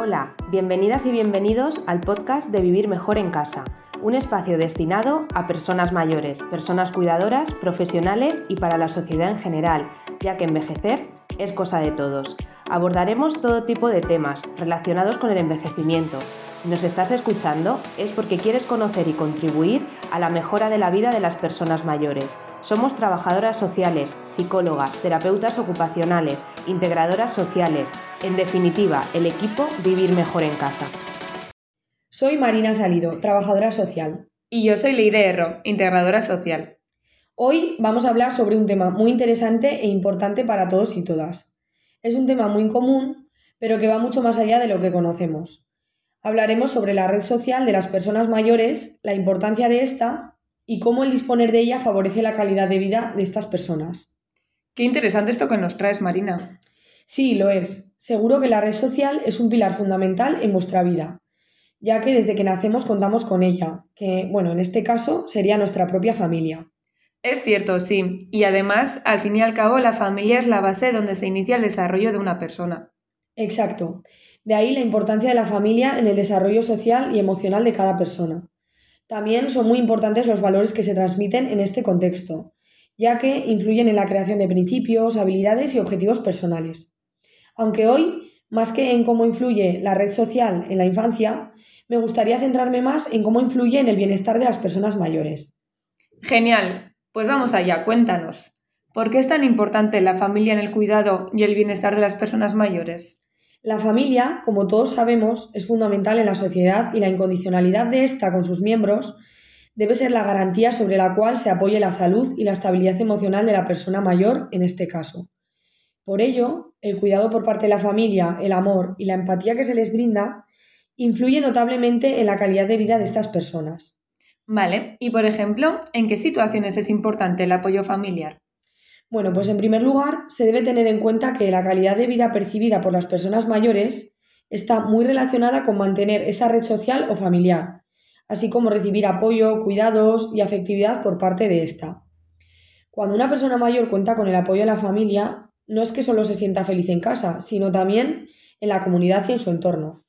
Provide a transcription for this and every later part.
Hola, bienvenidas y bienvenidos al podcast de Vivir Mejor en Casa, un espacio destinado a personas mayores, personas cuidadoras, profesionales y para la sociedad en general, ya que envejecer es cosa de todos. Abordaremos todo tipo de temas relacionados con el envejecimiento. Si nos estás escuchando es porque quieres conocer y contribuir a la mejora de la vida de las personas mayores. Somos trabajadoras sociales, psicólogas, terapeutas ocupacionales, integradoras sociales, en definitiva, el equipo Vivir Mejor en Casa. Soy Marina Salido, trabajadora social. Y yo soy Leire Erro, integradora social. Hoy vamos a hablar sobre un tema muy interesante e importante para todos y todas. Es un tema muy común, pero que va mucho más allá de lo que conocemos. Hablaremos sobre la red social de las personas mayores, la importancia de esta y cómo el disponer de ella favorece la calidad de vida de estas personas. Qué interesante esto que nos traes, Marina. Sí, lo es. Seguro que la red social es un pilar fundamental en vuestra vida, ya que desde que nacemos contamos con ella, que, bueno, en este caso sería nuestra propia familia. Es cierto, sí. Y además, al fin y al cabo, la familia es la base donde se inicia el desarrollo de una persona. Exacto. De ahí la importancia de la familia en el desarrollo social y emocional de cada persona. También son muy importantes los valores que se transmiten en este contexto, ya que influyen en la creación de principios, habilidades y objetivos personales. Aunque hoy, más que en cómo influye la red social en la infancia, me gustaría centrarme más en cómo influye en el bienestar de las personas mayores. Genial, pues vamos allá, cuéntanos. ¿Por qué es tan importante la familia en el cuidado y el bienestar de las personas mayores? La familia, como todos sabemos, es fundamental en la sociedad y la incondicionalidad de ésta con sus miembros debe ser la garantía sobre la cual se apoye la salud y la estabilidad emocional de la persona mayor en este caso. Por ello, el cuidado por parte de la familia, el amor y la empatía que se les brinda influye notablemente en la calidad de vida de estas personas. Vale, y por ejemplo, ¿en qué situaciones es importante el apoyo familiar? Bueno, pues en primer lugar, se debe tener en cuenta que la calidad de vida percibida por las personas mayores está muy relacionada con mantener esa red social o familiar, así como recibir apoyo, cuidados y afectividad por parte de esta. Cuando una persona mayor cuenta con el apoyo de la familia, no es que solo se sienta feliz en casa, sino también en la comunidad y en su entorno.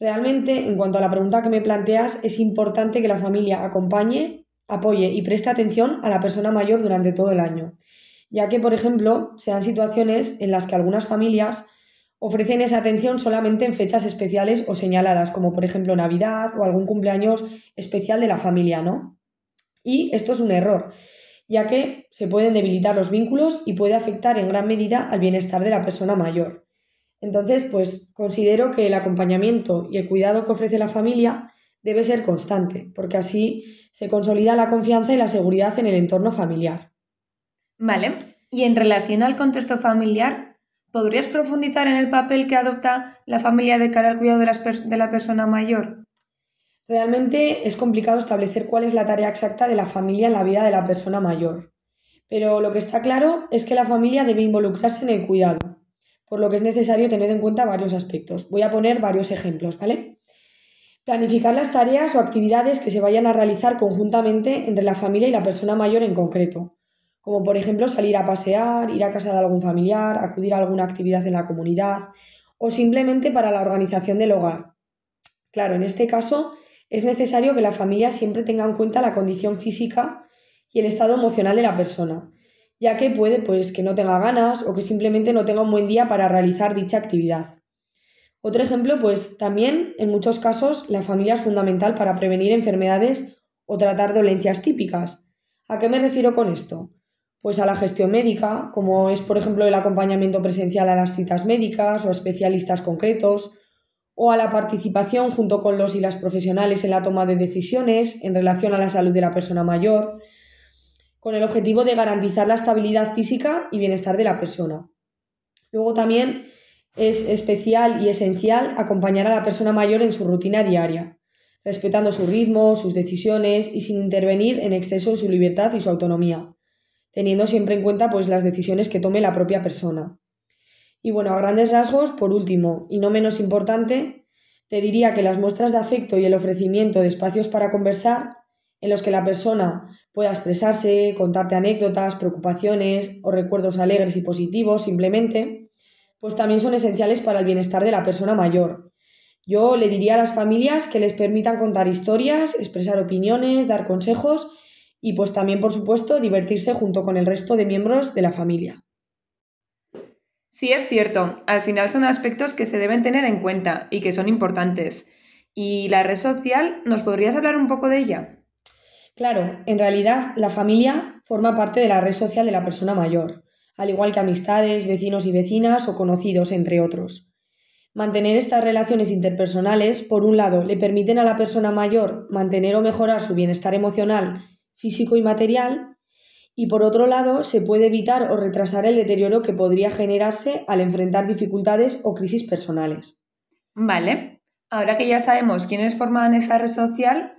Realmente, en cuanto a la pregunta que me planteas, es importante que la familia acompañe, apoye y preste atención a la persona mayor durante todo el año, ya que, por ejemplo, se dan situaciones en las que algunas familias ofrecen esa atención solamente en fechas especiales o señaladas, como por ejemplo Navidad o algún cumpleaños especial de la familia, ¿no? Y esto es un error, ya que se pueden debilitar los vínculos y puede afectar en gran medida al bienestar de la persona mayor. Entonces, pues considero que el acompañamiento y el cuidado que ofrece la familia debe ser constante, porque así se consolida la confianza y la seguridad en el entorno familiar. Vale, y en relación al contexto familiar, ¿podrías profundizar en el papel que adopta la familia de cara al cuidado de, de la persona mayor? Realmente es complicado establecer cuál es la tarea exacta de la familia en la vida de la persona mayor, pero lo que está claro es que la familia debe involucrarse en el cuidado, por lo que es necesario tener en cuenta varios aspectos. Voy a poner varios ejemplos, ¿vale? Planificar las tareas o actividades que se vayan a realizar conjuntamente entre la familia y la persona mayor en concreto, como por ejemplo salir a pasear, ir a casa de algún familiar, acudir a alguna actividad en la comunidad o simplemente para la organización del hogar. Claro, en este caso es necesario que la familia siempre tenga en cuenta la condición física y el estado emocional de la persona, ya que puede pues que no tenga ganas o que simplemente no tenga un buen día para realizar dicha actividad. Otro ejemplo, pues también en muchos casos la familia es fundamental para prevenir enfermedades o tratar dolencias típicas. ¿A qué me refiero con esto? Pues a la gestión médica, como es por ejemplo el acompañamiento presencial a las citas médicas o a especialistas concretos, o a la participación junto con los y las profesionales en la toma de decisiones en relación a la salud de la persona mayor, con el objetivo de garantizar la estabilidad física y bienestar de la persona. Luego también es especial y esencial acompañar a la persona mayor en su rutina diaria, respetando su ritmo, sus decisiones y sin intervenir en exceso en su libertad y su autonomía, teniendo siempre en cuenta pues, las decisiones que tome la propia persona. Y bueno, a grandes rasgos, por último, y no menos importante, te diría que las muestras de afecto y el ofrecimiento de espacios para conversar, en los que la persona pueda expresarse, contarte anécdotas, preocupaciones o recuerdos alegres y positivos simplemente, pues también son esenciales para el bienestar de la persona mayor, Yo le diría a las familias que les permitan contar historias, expresar opiniones, dar consejos y pues también, por supuesto, divertirse junto con el resto de miembros de la familia. Sí, es cierto. Al final son aspectos que se deben tener en cuenta y que son importantes. ¿Y la red social? ¿Nos podrías hablar un poco de ella? Claro, en realidad la familia forma parte de la red social de la persona mayor, al igual que amistades, vecinos y vecinas o conocidos, entre otros. Mantener estas relaciones interpersonales, por un lado, le permiten a la persona mayor mantener o mejorar su bienestar emocional, físico y material, y por otro lado, se puede evitar o retrasar el deterioro que podría generarse al enfrentar dificultades o crisis personales. Vale, ahora que ya sabemos quiénes forman esa red social,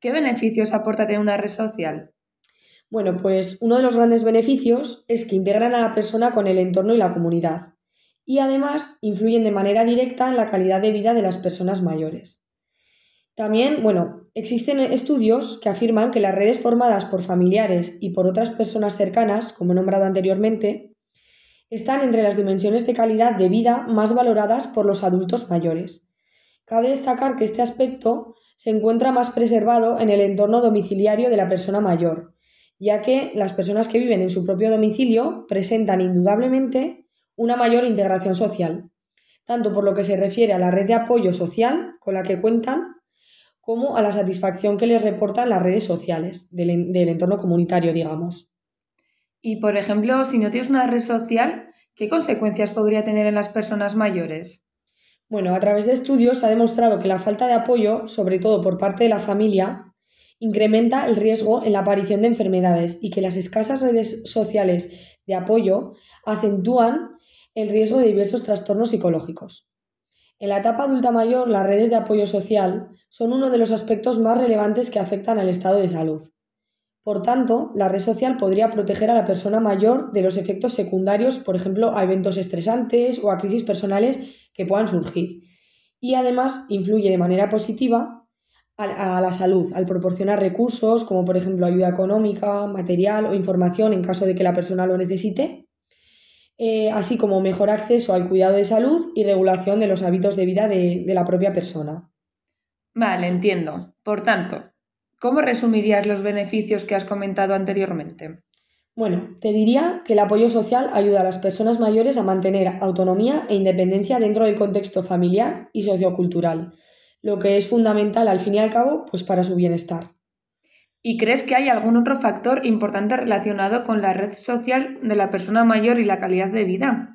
¿qué beneficios aporta tener una red social? Bueno, pues uno de los grandes beneficios es que integran a la persona con el entorno y la comunidad y además influyen de manera directa en la calidad de vida de las personas mayores. También, bueno, existen estudios que afirman que las redes formadas por familiares y por otras personas cercanas, como he nombrado anteriormente, están entre las dimensiones de calidad de vida más valoradas por los adultos mayores. Cabe destacar que este aspecto se encuentra más preservado en el entorno domiciliario de la persona mayor, ya que las personas que viven en su propio domicilio presentan indudablemente una mayor integración social, tanto por lo que se refiere a la red de apoyo social con la que cuentan, como a la satisfacción que les reportan las redes sociales del, entorno comunitario, digamos. Y, por ejemplo, si no tienes una red social, ¿qué consecuencias podría tener en las personas mayores? Bueno, a través de estudios se ha demostrado que la falta de apoyo, sobre todo por parte de la familia, incrementa el riesgo en la aparición de enfermedades y que las escasas redes sociales de apoyo acentúan el riesgo de diversos trastornos psicológicos. En la etapa adulta mayor, las redes de apoyo social son uno de los aspectos más relevantes que afectan al estado de salud. Por tanto, la red social podría proteger a la persona mayor de los efectos secundarios, por ejemplo, a eventos estresantes o a crisis personales que puedan surgir. Y además influye de manera positiva a, la salud al proporcionar recursos como por ejemplo ayuda económica, material o información en caso de que la persona lo necesite eh, así como mejor acceso al cuidado de salud y regulación de los hábitos de vida de, de la propia persona. Vale, entiendo. Por tanto, ¿cómo resumirías los beneficios que has comentado anteriormente? Bueno, te diría que el apoyo social ayuda a las personas mayores a mantener autonomía e independencia dentro del contexto familiar y sociocultural, lo que es fundamental al fin y al cabo pues para su bienestar. ¿Y crees que hay algún otro factor importante relacionado con la red social de la persona mayor y la calidad de vida?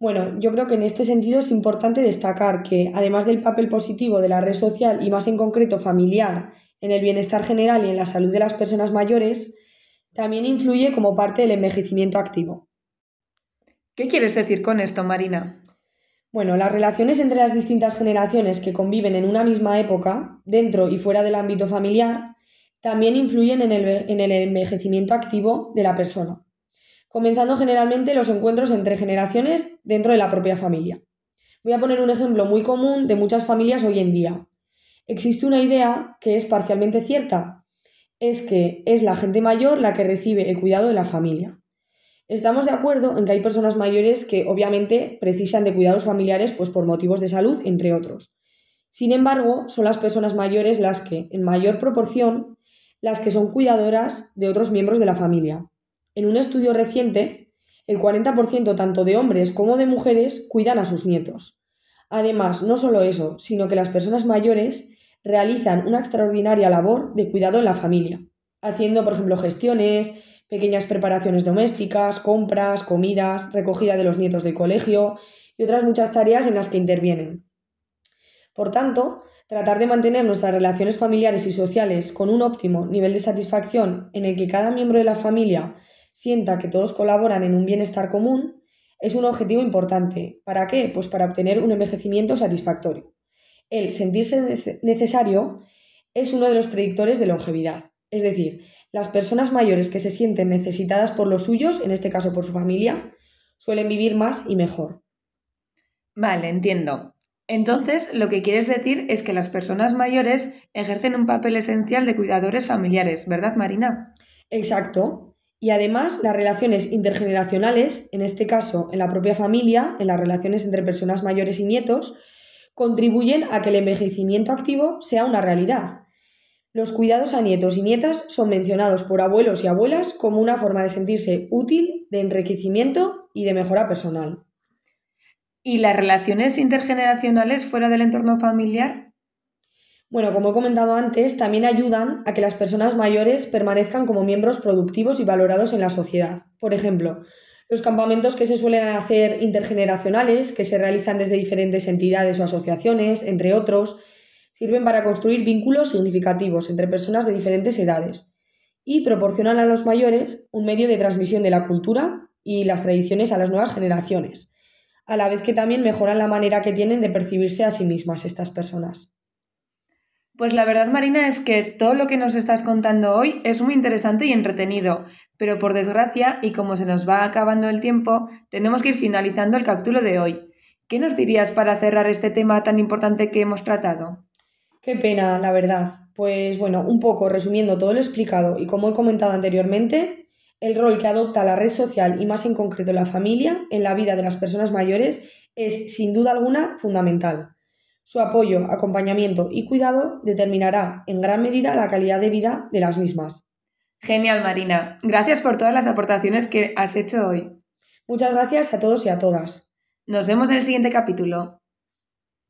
Bueno, yo creo que en este sentido es importante destacar que, además del papel positivo de la red social y más en concreto familiar en el bienestar general y en la salud de las personas mayores, también influye como parte del envejecimiento activo. ¿Qué quieres decir con esto, Marina? Bueno, las relaciones entre las distintas generaciones que conviven en una misma época, dentro y fuera del ámbito familiar, también influyen en el, envejecimiento activo de la persona, comenzando generalmente los encuentros entre generaciones dentro de la propia familia. Voy a poner un ejemplo muy común de muchas familias hoy en día. Existe una idea que es parcialmente cierta, es que es la gente mayor la que recibe el cuidado de la familia. Estamos de acuerdo en que hay personas mayores que obviamente precisan de cuidados familiares pues por motivos de salud, entre otros. Sin embargo, son las personas mayores las que, en mayor proporción, las que son cuidadoras de otros miembros de la familia. En un estudio reciente, el 40% tanto de hombres como de mujeres cuidan a sus nietos. Además, no solo eso, sino que las personas mayores realizan una extraordinaria labor de cuidado en la familia, haciendo, por ejemplo, gestiones, pequeñas preparaciones domésticas, compras, comidas, recogida de los nietos del colegio y otras muchas tareas en las que intervienen. Por tanto, Tratar de mantener nuestras relaciones familiares y sociales con un óptimo nivel de satisfacción en el que cada miembro de la familia sienta que todos colaboran en un bienestar común es un objetivo importante. ¿Para qué? Pues para obtener un envejecimiento satisfactorio. El sentirse necesario es uno de los predictores de longevidad. Es decir, las personas mayores que se sienten necesitadas por los suyos, en este caso por su familia, suelen vivir más y mejor. Vale, entiendo. Entonces, lo que quieres decir es que las personas mayores ejercen un papel esencial de cuidadores familiares, ¿verdad, Marina? Exacto. Y además, las relaciones intergeneracionales, en este caso en la propia familia, en las relaciones entre personas mayores y nietos, contribuyen a que el envejecimiento activo sea una realidad. Los cuidados a nietos y nietas son mencionados por abuelos y abuelas como una forma de sentirse útil, de enriquecimiento y de mejora personal. ¿Y las relaciones intergeneracionales fuera del entorno familiar? Bueno, como he comentado antes, también ayudan a que las personas mayores permanezcan como miembros productivos y valorados en la sociedad. Por ejemplo, los campamentos que se suelen hacer intergeneracionales, que se realizan desde diferentes entidades o asociaciones, entre otros, sirven para construir vínculos significativos entre personas de diferentes edades y proporcionan a los mayores un medio de transmisión de la cultura y las tradiciones a las nuevas generaciones, a la vez que también mejoran la manera que tienen de percibirse a sí mismas estas personas. Pues la verdad, Marina, es que todo lo que nos estás contando hoy es muy interesante y entretenido, pero por desgracia, y como se nos va acabando el tiempo, tenemos que ir finalizando el capítulo de hoy. ¿Qué nos dirías para cerrar este tema tan importante que hemos tratado? Qué pena, la verdad. Pues bueno, un poco resumiendo todo lo explicado y como he comentado anteriormente, el rol que adopta la red social y más en concreto la familia en la vida de las personas mayores es sin duda alguna fundamental. Su apoyo, acompañamiento y cuidado determinará en gran medida la calidad de vida de las mismas. Genial, Marina. Gracias por todas las aportaciones que has hecho hoy. Muchas gracias a todos y a todas. Nos vemos en el siguiente capítulo.